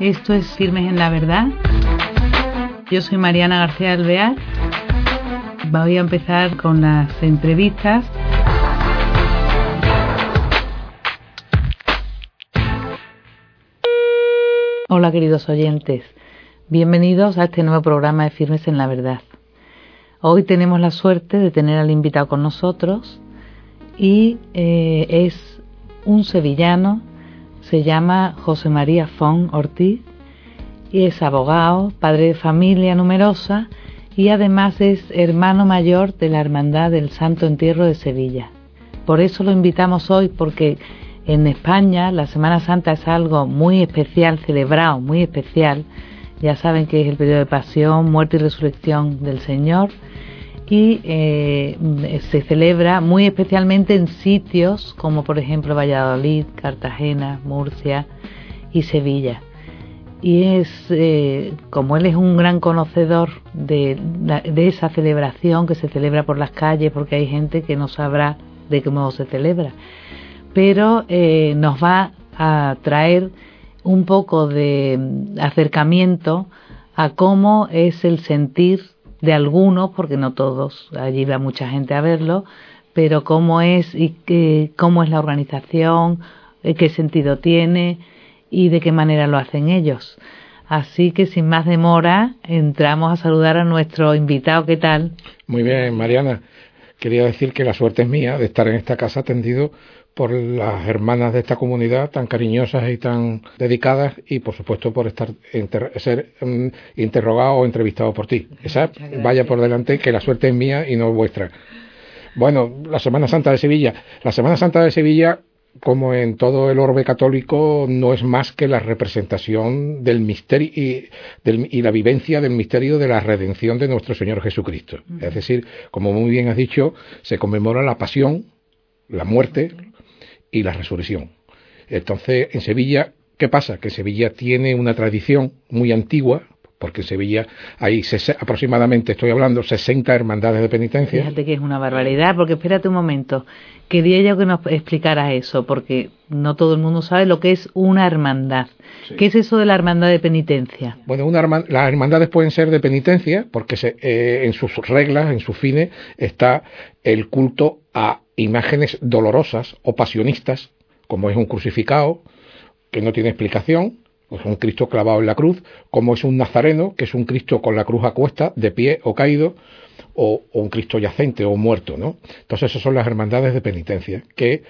Esto es Firmes en la Verdad. Yo soy Mariana García Alvear. Voy a empezar con las entrevistas. Hola queridos oyentes, bienvenidos a este nuevo programa de Firmes en la Verdad. Hoy tenemos la suerte de tener al invitado con nosotros y eh, es un sevillano se llama José María Fon Ortiz y es abogado, padre de familia numerosa y además es hermano mayor de la Hermandad del Santo Entierro de Sevilla. Por eso lo invitamos hoy porque en España la Semana Santa es algo muy especial, celebrado, muy especial. Ya saben que es el periodo de pasión, muerte y resurrección del Señor y eh, se celebra muy especialmente en sitios como por ejemplo Valladolid, Cartagena, Murcia y Sevilla. Y es, eh, como él es un gran conocedor de, de, esa celebración que se celebra por las calles, porque hay gente que no sabrá de qué modo se celebra, pero eh, nos va a traer un poco de acercamiento a cómo es el sentir de algunos, porque no todos, allí va mucha gente a verlo, pero cómo es y qué, cómo es la organización, eh, qué sentido tiene y de qué manera lo hacen ellos. Así que sin más demora, entramos a saludar a nuestro invitado. ¿Qué tal? Muy bien, Mariana. Quería decir que la suerte es mía de estar en esta casa atendido por las hermanas de esta comunidad tan cariñosas y tan dedicadas y por supuesto por estar ser mm, interrogado o entrevistado por ti. Esa vaya por delante que la suerte es mía y no vuestra. Bueno, la Semana Santa de Sevilla. La Semana Santa de Sevilla, como en todo el orbe católico, no es más que la representación del misterio y, y la vivencia del misterio de la redención de nuestro Señor Jesucristo. Es decir, como muy bien has dicho, se conmemora la pasión, la muerte, y la resurrección. Entonces, en Sevilla, ¿qué pasa? Que Sevilla tiene una tradición muy antigua, porque en Sevilla hay aproximadamente, estoy hablando, 60 hermandades de penitencia. Fíjate que es una barbaridad, porque espérate un momento, quería yo que nos explicara eso, porque no todo el mundo sabe lo que es una hermandad. ¿Qué es eso de la hermandad de penitencia? Bueno, una las hermandades pueden ser de penitencia, porque se, eh, en sus reglas, en sus fines, está el culto a imágenes dolorosas o pasionistas, como es un crucificado, que no tiene explicación, o es un Cristo clavado en la cruz, como es un nazareno, que es un Cristo con la cruz a de pie o caído, o, un Cristo yacente o muerto, ¿no? Entonces esas son las hermandades de penitencia, que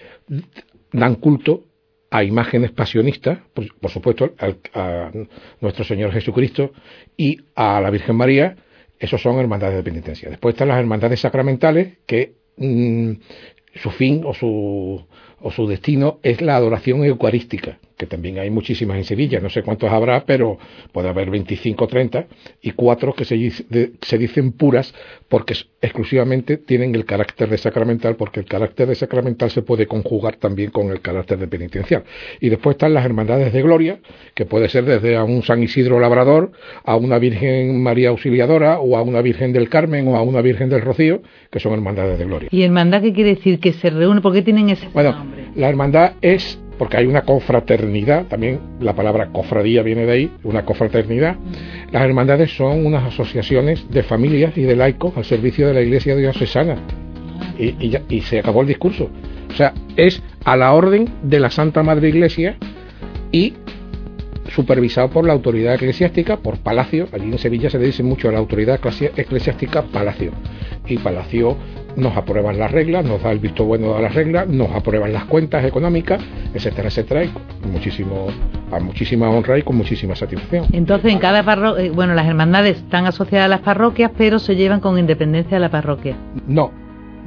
dan culto a imágenes pasionistas, por, supuesto a nuestro Señor Jesucristo y a la Virgen María, esos son hermandades de penitencia. Después están las hermandades sacramentales, que mm, su fin o su, o su destino es la adoración eucarística que también hay muchísimas en Sevilla, no sé cuántos habrá, pero puede haber 25 o 30, y cuatro que se, se, dicen puras porque exclusivamente tienen el carácter de sacramental, porque el carácter de sacramental se puede conjugar también con el carácter de penitencial. Y después están las hermandades de gloria, que puede ser desde a un San Isidro Labrador, a una Virgen María Auxiliadora, o a una Virgen del Carmen, o a una Virgen del Rocío, que son hermandades de gloria. ¿Y hermandad qué quiere decir? ¿Que se reúne? ¿Por qué tienen ese bueno, nombre? La hermandad es porque hay una confraternidad, también la palabra cofradía viene de ahí, una confraternidad. Las hermandades son unas asociaciones de familias y de laicos al servicio de la Iglesia diocesana. Y, y, y se acabó el discurso. O sea, es a la orden de la Santa Madre Iglesia y supervisado por la autoridad eclesiástica, por Palacio. Allí en Sevilla se le dice mucho a la autoridad eclesiástica Palacio. Y Palacio nos aprueban las reglas, nos da el visto bueno de las reglas, nos aprueban las cuentas económicas, etcétera, etcétera, y con muchísimo, a muchísima honra y con muchísima satisfacción. Entonces, en cada parroquia, eh, bueno, las hermandades están asociadas a las parroquias, pero se llevan con independencia de la parroquia. No,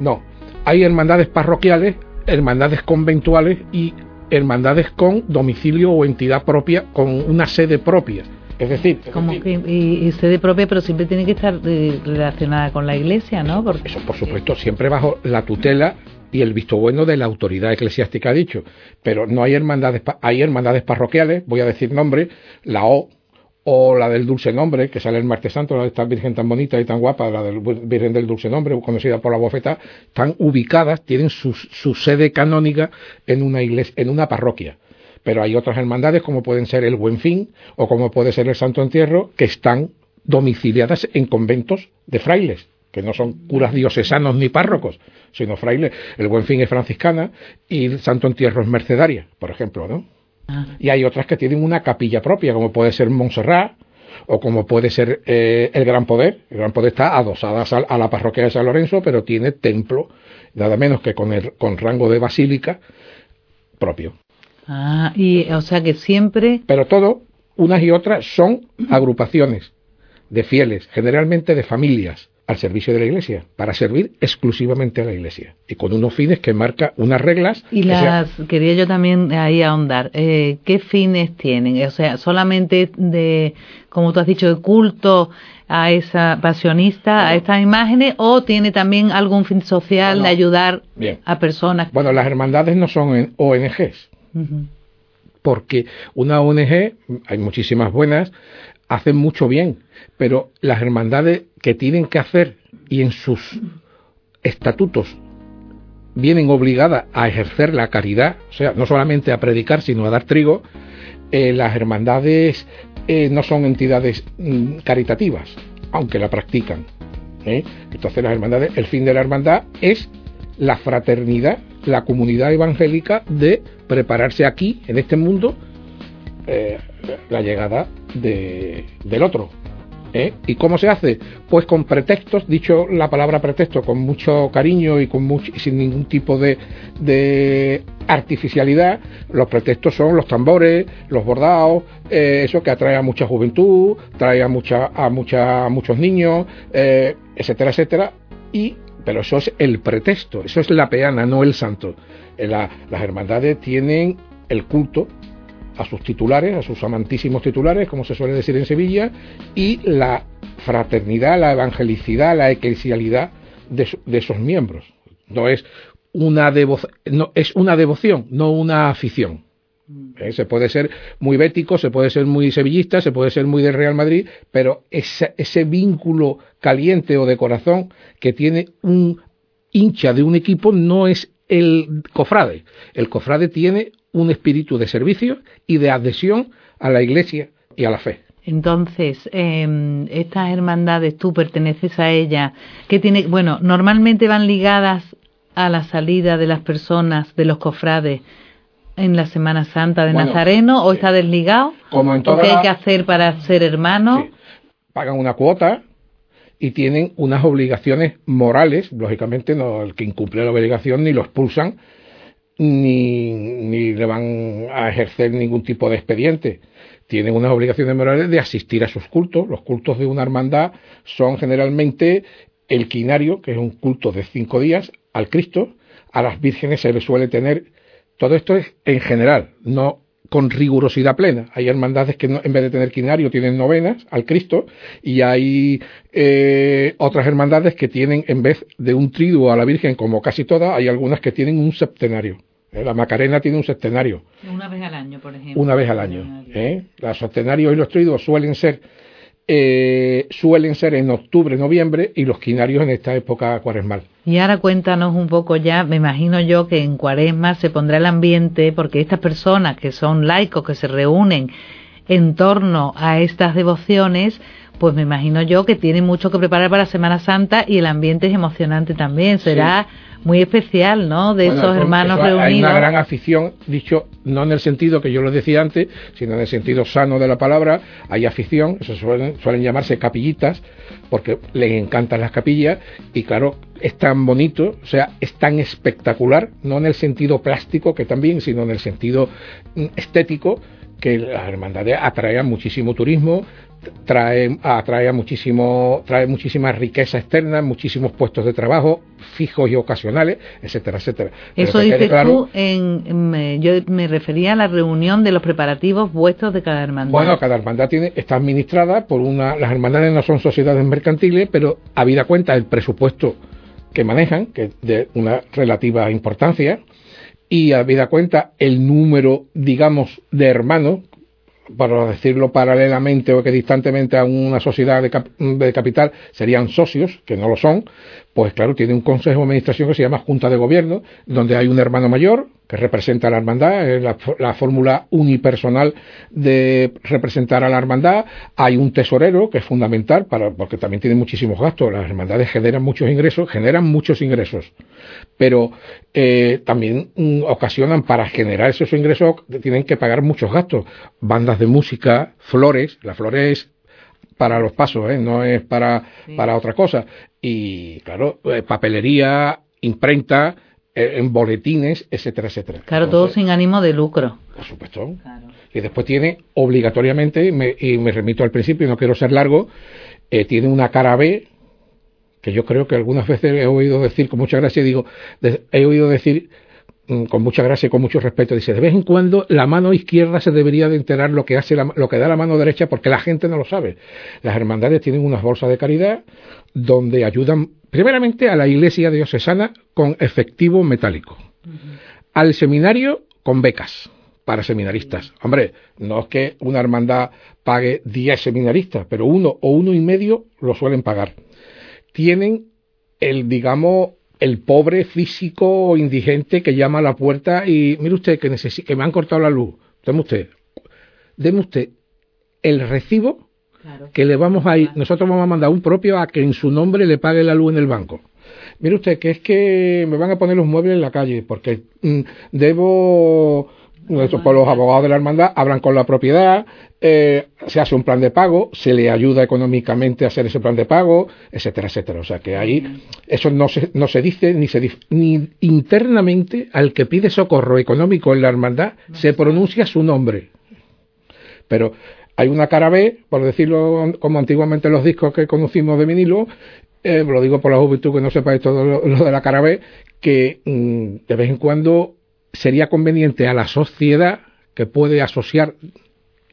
no. Hay hermandades parroquiales, hermandades conventuales y hermandades con domicilio o entidad propia, con una sede propia. Es decir, como que y, sede propia, pero siempre tiene que estar eh, relacionada con la Iglesia, ¿no? Porque, eso, por supuesto, siempre bajo la tutela y el visto bueno de la autoridad eclesiástica, ha dicho. Pero no hay hermandades, hay hermandades parroquiales, voy a decir nombre, la O o la del Dulce Nombre, que sale el martes santo, la de esta Virgen tan bonita y tan guapa, la del Virgen del Dulce Nombre, conocida por la bofeta, están ubicadas, tienen su, su sede canónica en una iglesia, en una parroquia Pero hay otras hermandades, como pueden ser el Buen Fin o como puede ser el Santo Entierro, que están domiciliadas en conventos de frailes, que no son curas diocesanos ni párrocos, sino frailes. El Buen Fin es franciscana y el Santo Entierro es mercedaria, por ejemplo, ¿no? Ah. Y hay otras que tienen una capilla propia, como puede ser Montserrat, o como puede ser eh, el Gran Poder. El Gran Poder está adosada a la parroquia de San Lorenzo, pero tiene templo, nada menos que con, el, con rango de basílica propio. Ah, y o sea que siempre. Pero todo, unas y otras, son agrupaciones de fieles, generalmente de familias, al servicio de la Iglesia, para servir exclusivamente a la Iglesia y con unos fines que marca unas reglas. Y las quería yo también ahí ahondar. Eh, ¿Qué fines tienen? O sea, solamente de, como tú has dicho, de culto a esa pasionista, a estas imágenes, o tiene también algún fin social de ayudar a personas. Bueno, las hermandades no son ONGs. Porque una ONG, hay muchísimas buenas, hacen mucho bien, pero las hermandades que tienen que hacer y en sus estatutos vienen obligadas a ejercer la caridad, o sea, no solamente a predicar, sino a dar trigo, eh, las hermandades eh, no son entidades mm, caritativas, aunque la practican. ¿eh? Entonces las hermandades, el fin de la hermandad es la fraternidad, la comunidad evangélica de prepararse aquí, en este mundo, la llegada del otro. ¿eh? ¿Y cómo se hace? Pues con pretextos, dicho la palabra pretexto con mucho cariño y con mucho, sin ningún tipo de, de, artificialidad. Los pretextos son los tambores, los bordados, eh, eso que atrae a mucha juventud, trae a, mucha, a, mucha, muchos niños, eh, etcétera, etcétera. Y, pero eso es el pretexto, eso es la peana, no el santo. las hermandades tienen el culto a sus titulares, a sus amantísimos titulares, como se suele decir en Sevilla, y la fraternidad, la evangelicidad, la eclesialidad de, esos miembros. No es una no, es una devoción, no una afición. ¿Eh? Se puede ser muy bético, se puede ser muy sevillista, se puede ser muy del Real Madrid, pero ese, ese vínculo caliente o de corazón que tiene un hincha de un equipo no es el cofrade. El cofrade tiene un espíritu de servicio y de adhesión a la Iglesia y a la fe. Entonces, eh, estas hermandades, tú perteneces a ellas, que tiene, bueno, normalmente van ligadas a la salida de las personas, de los cofrades, en la Semana Santa de Nazareno, o está desligado, como en ¿O qué hay que hacer para ser hermano? Pagan una cuota y tienen unas obligaciones morales, lógicamente no el que incumple la obligación ni lo expulsan, ni, ni le van a ejercer ningún tipo de expediente. Tienen unas obligaciones morales de asistir a sus cultos. Los cultos de una hermandad son generalmente el quinario, que es un culto de cinco días, al Cristo. A las vírgenes se les suele tener. Todo esto es en general, no con rigurosidad plena. Hay hermandades que en vez de tener quinario tienen novenas al Cristo y hay eh, otras hermandades que tienen en vez de un triduo a la Virgen como casi todas, hay algunas que tienen un septenario. ¿eh? La Macarena tiene un septenario. Una vez al año, por ejemplo. Una vez al año. ¿eh? Los septenarios y los triduos suelen ser eh, suelen ser en octubre, noviembre y los quinarios en esta época cuaresmal. Y ahora cuéntanos un poco ya, me imagino yo que en cuaresma se pondrá el ambiente porque estas personas que son laicos, que se reúnen en torno a estas devociones, pues me imagino yo que tienen mucho que preparar para Semana Santa y el ambiente es emocionante también. Será muy especial, ¿no? De esos hermanos reunidos. Hay una gran afición, dicho no en el sentido que yo lo decía antes, sino en el sentido sano de la palabra. Hay afición, eso suelen, suelen llamarse capillitas, porque les encantan las capillas y claro, es tan bonito, o sea, es tan espectacular, no en el sentido plástico que también, sino en el sentido mm, estético, que las hermandades atraen muchísimo turismo, trae, atrae muchísimo, trae muchísima riqueza externa, muchísimos puestos de trabajo fijos y ocasionales, etcétera, etcétera. Eso dices tú, en, yo me refería a la reunión de los preparativos vuestros de cada hermandad. Bueno, cada hermandad tiene, está administrada por una, las hermandades no son sociedades mercantiles, pero habida cuenta del presupuesto que manejan, que es de una relativa importancia, y habida cuenta el número, digamos, de hermanos para decirlo paralelamente o que distantemente a una sociedad de, capital serían socios, que no lo son, pues claro, tiene un consejo de administración que se llama Junta de Gobierno, donde hay un hermano mayor, que representa a la hermandad, es la, fórmula unipersonal de representar a la hermandad. Hay un tesorero que es fundamental para, porque también tiene muchísimos gastos. Las hermandades generan muchos ingresos, generan muchos ingresos, pero eh, también mm, ocasionan para generar esos ingresos tienen que pagar muchos gastos. Bandas de música, flores, la flores para los pasos, ¿eh? no es para, para otra cosa. Y claro, eh, papelería, imprenta, en boletines, etcétera, etcétera. Claro, todo sin ánimo de lucro. Por supuesto. Y después tiene obligatoriamente, y me remito al principio, y no quiero ser largo, eh, tiene una cara B, que yo creo que algunas veces he oído decir, con mucha gracia, digo, he oído decir mm, con mucha gracia y con mucho respeto, dice, de vez en cuando la mano izquierda se debería de enterar lo que hace lo que da la mano derecha porque la gente no lo sabe. Las hermandades tienen unas bolsas de caridad donde ayudan primeramente a la iglesia diocesana con efectivo metálico, al seminario con becas para seminaristas. Hombre, no es que una hermandad pague 10 seminaristas, pero uno o uno y medio lo suelen pagar. Tienen el, digamos, el pobre físico indigente que llama a la puerta y mire usted que, que me han cortado la luz. Deme usted, deme usted el recibo que le vamos a ir, nosotros vamos a mandar un propio a que en su nombre le pague la luz en el banco. Mire usted, que es que me van a poner los muebles en la calle, porque mm, debo por pues los abogados de la hermandad hablan con la propiedad, eh, se hace un plan de pago, se le ayuda económicamente a hacer ese plan de pago, etcétera, etcétera. O sea que ahí eso no se, no se dice ni se ni internamente al que pide socorro económico en la hermandad se pronuncia su nombre. Pero hay una cara B, por decirlo como antiguamente los discos que conocimos de vinilo, eh, lo digo por la juventud que no sepáis todo lo, de la cara B, que mm, de vez en cuando sería conveniente a la sociedad que puede asociar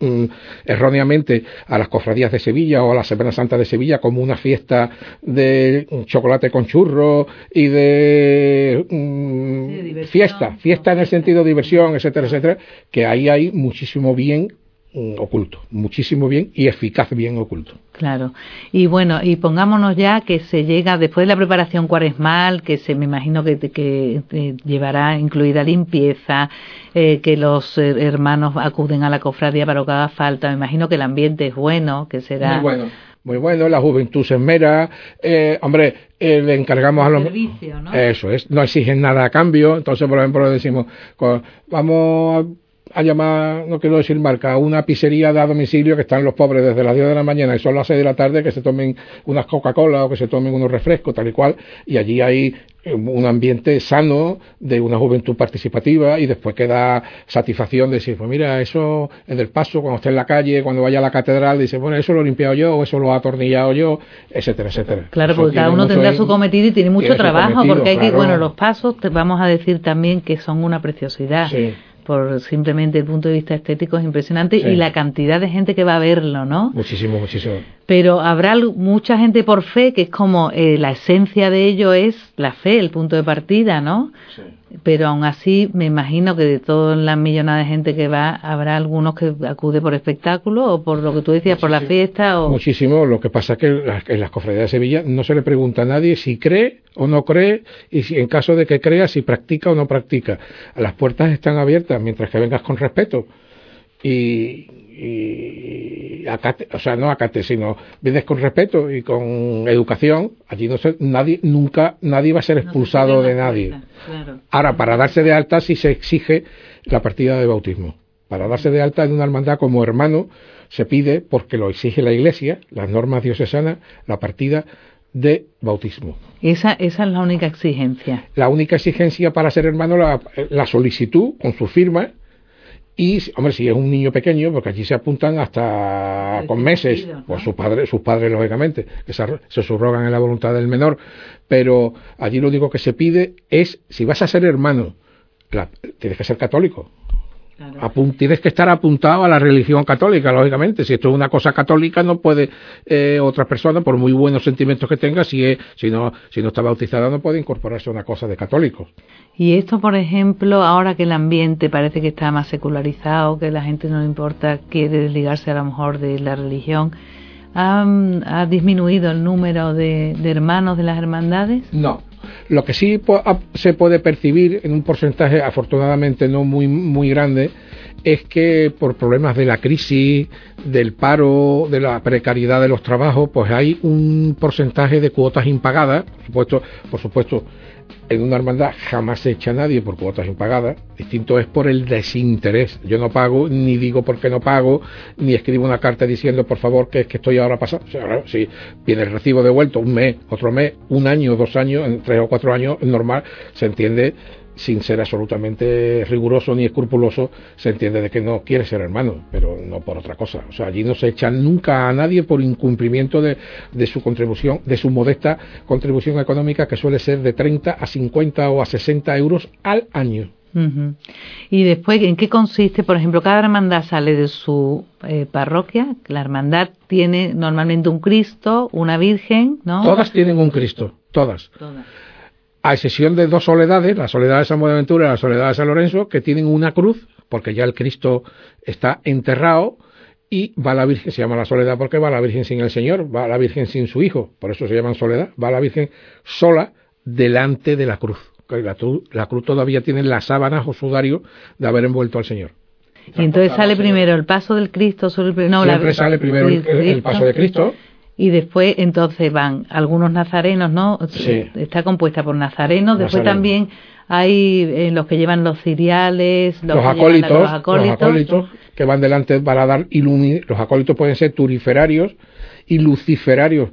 mm, erróneamente a las cofradías de Sevilla o a la Semana Santa de Sevilla como una fiesta de chocolate con churro y de mm, fiesta, fiesta en el sentido de diversión, etcétera, etcétera, que ahí hay muchísimo bien oculto, muchísimo bien y eficaz bien oculto. Claro. Y bueno, y pongámonos ya que se llega después de la preparación cuaresmal, que se me imagino que, que, eh, llevará incluida limpieza, eh, que los eh, hermanos acuden a la cofradía para lo que haga falta. Me imagino que el ambiente es bueno, que será. Muy bueno. Muy bueno, la juventud se esmera, hombre, le encargamos a los... ¿no? Eso es, no exigen nada a cambio, entonces por ejemplo decimos, vamos a llamar, no quiero decir marca, a una pizzería de domicilio que están los pobres desde las 10 de la mañana y son las 6 de la tarde que se tomen unas Coca-Cola o que se tomen unos refrescos, tal y cual, y allí hay eh, un ambiente sano de una juventud participativa y después queda satisfacción de decir, pues mira, eso en el paso, cuando esté en la calle, cuando vaya a la catedral, dice, bueno, eso lo he limpiado yo, o eso lo he atornillado yo, etcétera, etcétera. Claro, porque cada uno tendrá su cometido y tiene mucho trabajo, porque hay que, bueno, los pasos, vamos a decir también que son una preciosidad. Sí por simplemente el punto de vista estético es impresionante y la cantidad de gente que va a verlo, ¿no? Muchísimo, muchísimo. Pero habrá mucha gente por fe, que es como eh, la esencia de ello es la fe, el punto de partida, ¿no? Sí. Pero aún así me imagino que de toda la millonada de gente que va habrá algunos que acude por espectáculo o por lo que tú decías por la fiesta o muchísimo. Lo que pasa es que en las cofradías de Sevilla no se le pregunta a nadie si cree o no cree y si en caso de que crea si practica o no practica. Las puertas están abiertas mientras que vengas con respeto. Y, y acate, o sea, no acate, sino vienes con respeto y con educación, allí no se, nadie, nunca, nadie va a ser expulsado de nadie. Ahora, para darse de alta sí se exige la partida de bautismo. Para darse de alta en una hermandad como hermano se pide, porque lo exige la Iglesia, las normas diocesanas, la partida de bautismo. Esa, esa es la única exigencia. La única exigencia para ser hermano, la, la solicitud con su firma, y, hombre, si es un niño pequeño, porque allí se apuntan hasta con meses, pues sus padres, sus padres lógicamente, que se, se, subrogan en la voluntad del menor, pero allí lo único que se pide es, si vas a ser hermano, tienes que ser católico, tienes que estar apuntado a la religión católica, lógicamente. Si esto es una cosa católica, no puede eh, otra persona, por muy buenos sentimientos que tenga, si, si, no, si no está bautizada, no puede incorporarse a una cosa de católicos. Y esto, por ejemplo, ahora que el ambiente parece que está más secularizado, que la gente no le importa, quiere desligarse a lo mejor de la religión, ¿ha, disminuido el número de, hermanos de las hermandades? No, Lo que sí se puede percibir en un porcentaje afortunadamente no muy, muy grande es que por problemas de la crisis, del paro, de la precariedad de los trabajos, pues hay un porcentaje de cuotas impagadas, por supuesto, por supuesto en una hermandad jamás se echa a nadie por cuotas impagadas. Distinto es por el desinterés. Yo no pago, ni digo por qué no pago, ni escribo una carta diciendo, por favor, que es que estoy ahora pasando. si viene el recibo devuelto un mes, otro mes, un año, dos años, en tres o cuatro años, normal, se entiende sin ser absolutamente riguroso ni escrupuloso, se entiende de que no quiere ser hermano, pero no por otra cosa. O sea, allí no se echa nunca a nadie por incumplimiento de, su contribución, de su modesta contribución económica, que suele ser de 30 a 50 o a 60 euros al año. Y después, ¿en qué consiste? Por ejemplo, cada hermandad sale de su eh, parroquia. La hermandad tiene normalmente un Cristo, una Virgen, ¿no? Todas tienen un Cristo, todas. todas a excepción de dos soledades, la soledad de San Buenaventura y la soledad de San Lorenzo, que tienen una cruz, porque ya el Cristo está enterrado, y va la Virgen, se llama la soledad porque va la Virgen sin el Señor, va la Virgen sin su Hijo, por eso se llaman soledad, va la Virgen sola delante de la cruz. La, la cruz todavía tiene las sábanas o sudario de haber envuelto al Señor. Y entonces sale primero el paso del Cristo sobre el... No, Siempre sale primero el paso de Cristo y después entonces van algunos nazarenos, ¿no? Sí. Está compuesta por nazarenos, después también hay eh, los que llevan los ciriales, los, acólitos, los, acólitos, que van delante para dar ilumi los acólitos pueden ser turiferarios y luciferarios,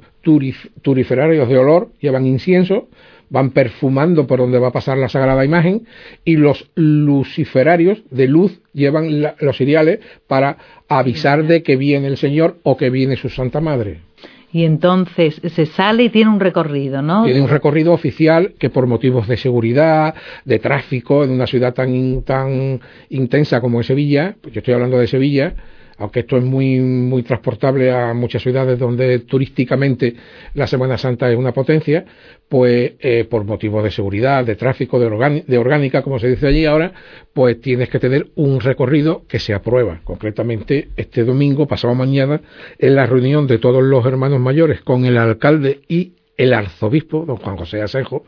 turiferarios de olor, llevan incienso, van perfumando por donde va a pasar la sagrada imagen y los luciferarios de luz llevan los ciriales para avisar. de que viene el Señor o que viene su Santa Madre y entonces se sale y tiene un recorrido, ¿no? Tiene un recorrido oficial que por motivos de seguridad, de tráfico, en una ciudad tan, tan intensa como es Sevilla, pues yo estoy hablando de Sevilla, aunque esto es muy, muy transportable a muchas ciudades donde turísticamente la Semana Santa es una potencia, pues eh, por motivos de seguridad, de tráfico, de, de, orgánica, como se dice allí ahora, pues tienes que tener un recorrido que se aprueba. Concretamente, este domingo, pasado mañana, en la reunión de todos los hermanos mayores con el alcalde y el arzobispo, don Juan José Asenjo,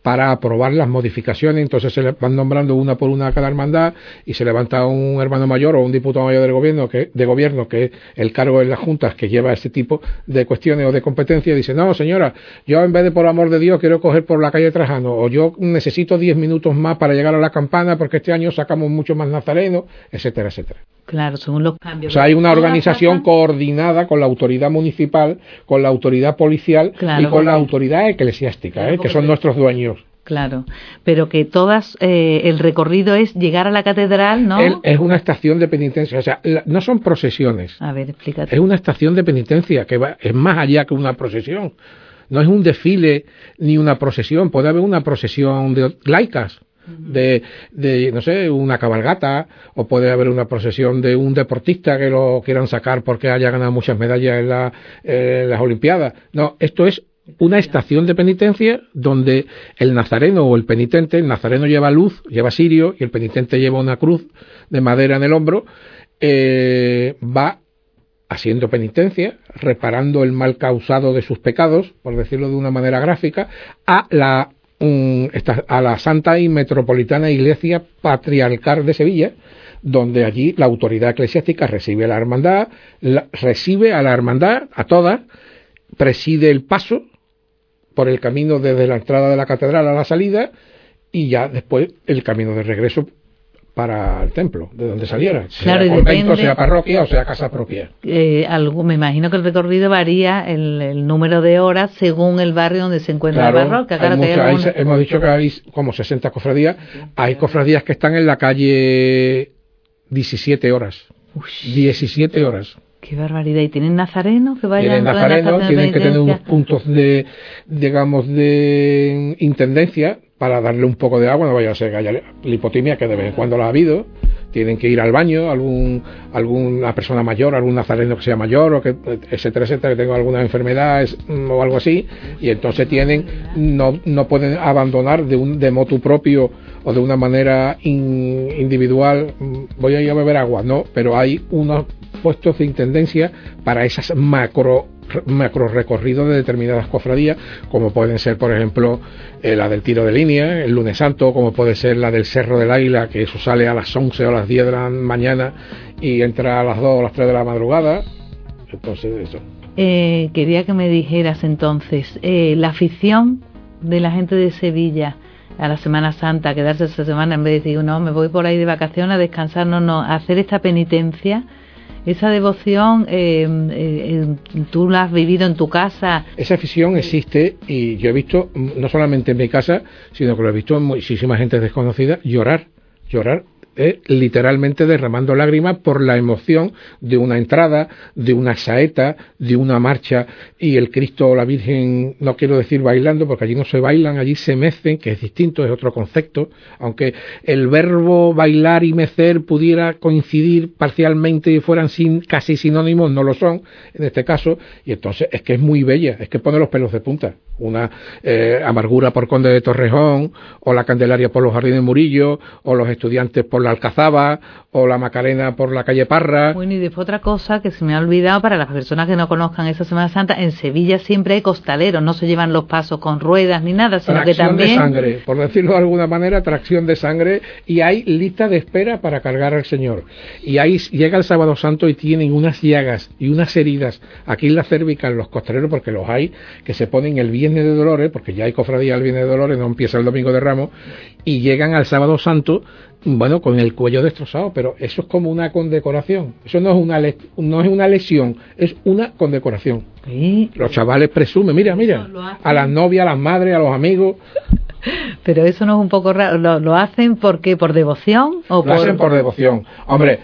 para aprobar las modificaciones. Entonces se le van nombrando una por una a cada hermandad y se levanta un hermano mayor o un diputado mayor del gobierno que, de gobierno, que es el cargo en las juntas que lleva este tipo de cuestiones o de competencia, y dice, no, señora, yo en vez de por amor de Dios quiero coger por la calle Trajano, o yo necesito diez minutos más para llegar a la campana porque este año sacamos mucho más nazareno, etcétera, etcétera. Claro, según los cambios. O sea, hay una organización coordinada con la autoridad municipal, con la autoridad policial y con la autoridad eclesiástica, ¿eh? que son nuestros dueños. Claro, pero que todas, eh, el recorrido es llegar a la catedral, ¿no? es una estación de penitencia, o sea, no son procesiones. A ver, explícate. Es una estación de penitencia que va, es más allá que una procesión. No es un desfile ni una procesión, puede haber una procesión de laicas, de, de, no sé, una cabalgata, o puede haber una procesión de un deportista que lo quieran sacar porque haya ganado muchas medallas en, la, en las Olimpiadas. No, esto es una estación de penitencia donde el nazareno o el penitente, el nazareno lleva luz, lleva sirio, y el penitente lleva una cruz de madera en el hombro, eh, va haciendo penitencia, reparando el mal causado de sus pecados, por decirlo de una manera gráfica, a la a la Santa y Metropolitana Iglesia Patriarcal de Sevilla, donde allí la autoridad eclesiástica recibe a la hermandad, recibe a la hermandad, a todas, preside el paso por el camino desde la entrada de la catedral a la salida y ya después el camino de regreso para el templo, de donde saliera, sea convento, sea parroquia o sea casa propia. Eh, algo, me imagino que el recorrido varía el, número de horas según el barrio donde se encuentra la parroquia. hemos dicho que hay como 60 cofradías. Hay cofradías que están en la calle 17 horas. 17 horas. Qué barbaridad. ¿Y tienen nazarenos que vayan Tienen nazarenos, tienen que tener unos puntos de, digamos, de intendencia para darle un poco de agua, no vaya a ser que haya lipotimia, que de vez en cuando la ha habido, tienen que ir al baño, algún, alguna persona mayor, algún nazareno que sea mayor, o que, etcétera, etcétera, que tenga alguna enfermedad mm, o algo así, y entonces tienen, no, no pueden abandonar de, un, de motu propio o de una manera individual, mm, voy a ir a beber agua, no, pero hay unos puestos de intendencia para esas macro macro recorridos de determinadas cofradías, como pueden ser, por ejemplo, eh, la del tiro de línea, el lunes santo, como puede ser la del Cerro del Águila, que eso sale a las 11 o a las 10 de la mañana y entra a las 2 o las 3 de la madrugada. Entonces, eso. Eh, quería que me dijeras entonces, eh, la afición de la gente de Sevilla a la Semana Santa, quedarse esa semana en vez de decir, no, me voy por ahí de vacaciones a descansar, no, no, hacer esta penitencia, esa devoción, eh, eh, tú la has vivido en tu casa. Esa afición existe y yo he visto, no solamente en mi casa, sino que lo he visto en muchísima gente desconocida, llorar, llorar eh, literalmente derramando lágrimas por la emoción de una entrada, de una saeta, de una marcha y el Cristo o la Virgen, no quiero decir bailando porque allí no se bailan, allí se mecen, que es distinto, es otro concepto, aunque el verbo bailar y mecer pudiera coincidir parcialmente y fueran sin, casi sinónimos, no lo son en este caso, y entonces es que es muy bella, es que pone los pelos de punta una eh, amargura por Conde de Torrejón, o la Candelaria por los Jardines Murillo, o los estudiantes por la Alcazaba, o la Macarena por la calle Parra. Bueno, y después otra cosa que se me ha olvidado para las personas que no conozcan esa Semana Santa, en Sevilla siempre hay costaleros, no se llevan los pasos con ruedas ni nada, sino que también... de sangre, por decirlo de alguna manera, tracción de sangre, y hay lista de espera para cargar al Señor. Y ahí llega el Sábado Santo y tienen unas llagas y unas heridas aquí en la cervical los costaleros, porque los hay, que se ponen el De Dolores, porque ya hay cofradía el Viernes de Dolores, no empieza el Domingo de Ramos, y llegan al Sábado Santo, bueno, con el cuello destrozado, pero eso es como una condecoración. Eso no es una, no es una lesión, es una condecoración. Los chavales presumen, mira, mira, a las novias, a las madres, a los amigos. Pero eso no es un poco raro. ¿Lo, hacen porque por devoción o lo hacen por devoción. Hombre,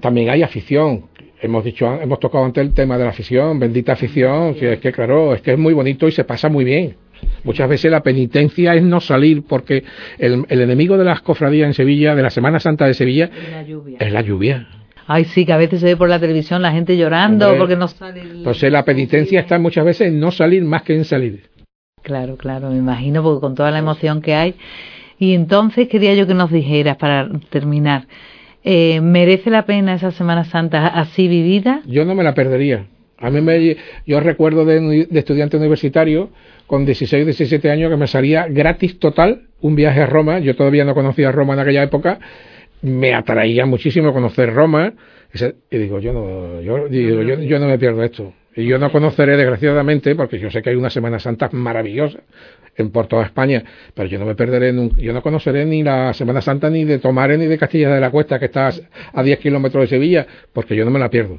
también hay afición hemos dicho, hemos tocado antes el tema de la afición, bendita afición, que es que claro, es que es muy bonito y se pasa muy bien. Muchas veces la penitencia es no salir porque el, enemigo de las cofradías en Sevilla, de la Semana Santa de Sevilla, es la lluvia. Ay, sí, que a veces se ve por la televisión la gente llorando porque no sale. Entonces la penitencia está muchas veces en no salir más que en salir. Claro, claro, me imagino, porque con toda la emoción que hay. Y entonces quería yo que nos dijeras, para terminar, eh, ¿merece la pena esa Semana Santa así vivida? Yo no me la perdería. A mí me, yo recuerdo de, estudiante universitario con 16, 17 años que me salía gratis total un viaje a Roma. Yo todavía no conocía Roma en aquella época. Me atraía muchísimo conocer Roma. Y digo, yo no, yo, digo, yo, yo no me pierdo esto. Y yo no conoceré, desgraciadamente, porque yo sé que hay una Semana Santa maravillosa en por toda España, pero yo no me perderé, yo no conoceré ni la Semana Santa ni de Tomares ni de Castilla de la Cuesta, que está a 10 kilómetros de Sevilla, porque yo no me la pierdo.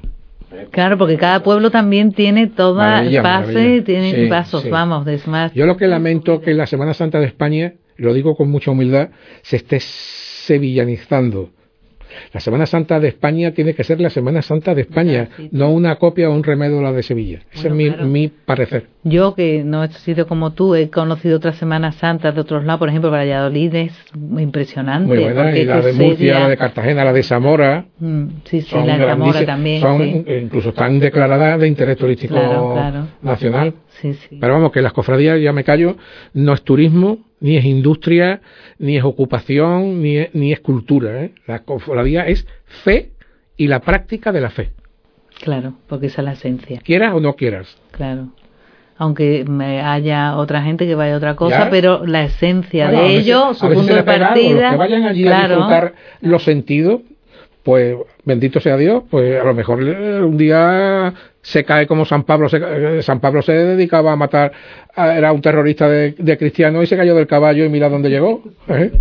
Claro, porque cada pueblo también tiene toda base, tiene pasos, vamos, de más. Yo lo que lamento que la Semana Santa de España, lo digo con mucha humildad, se esté sevillanizando la Semana Santa de España tiene que ser la Semana Santa de España, no una copia o un remedio de la de Sevilla. Ese es mi, parecer. Yo, que no he sido como tú, he conocido otras Semanas Santas de otros lados, por ejemplo, Valladolid es impresionante. Muy buena, y la de Murcia, la de Cartagena, la de Zamora. Mm, sí, sí, la de Zamora también. Son, Incluso están declaradas de interés turístico nacional. Sí, sí. Pero vamos, que las cofradías, ya me callo, no es turismo, ni es industria, ni es ocupación, ni es, ni es cultura. ¿eh? La cofradía es fe y la práctica de la fe. Claro, porque esa es la esencia. Quieras o no quieras. Claro. Aunque haya otra gente que vaya a otra cosa, pero la esencia de ello, su punto de partida. que vayan allí a disfrutar los sentidos, pues bendito sea Dios, pues a lo mejor un día se cae como San Pablo. Se, San Pablo se dedicaba a matar, era un terrorista de, de cristiano y se cayó del caballo y mira dónde llegó. ¿eh?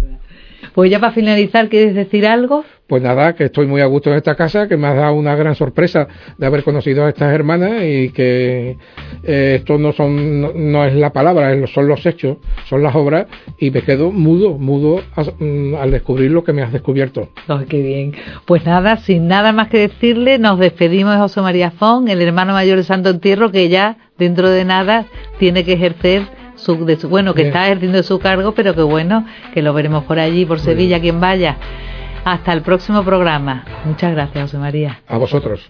Pues ya para finalizar, ¿quieres decir algo? Pues nada, que estoy muy a gusto en esta casa, que me ha dado una gran sorpresa de haber conocido a estas hermanas y que eh, esto no son no, es la palabra, son los hechos, son las obras y me quedo mudo, mudo mm, al descubrir lo que me has descubierto. Oh, qué bien. Pues nada, sin nada más que decirle, nos despedimos de José María Fon, el hermano mayor de Santo Entierro, que ya dentro de nada tiene que ejercer bueno, que está ejerciendo su cargo, pero que bueno, que lo veremos por allí, por Sevilla, quien vaya. Hasta el próximo programa. Muchas gracias, José María. A vosotros.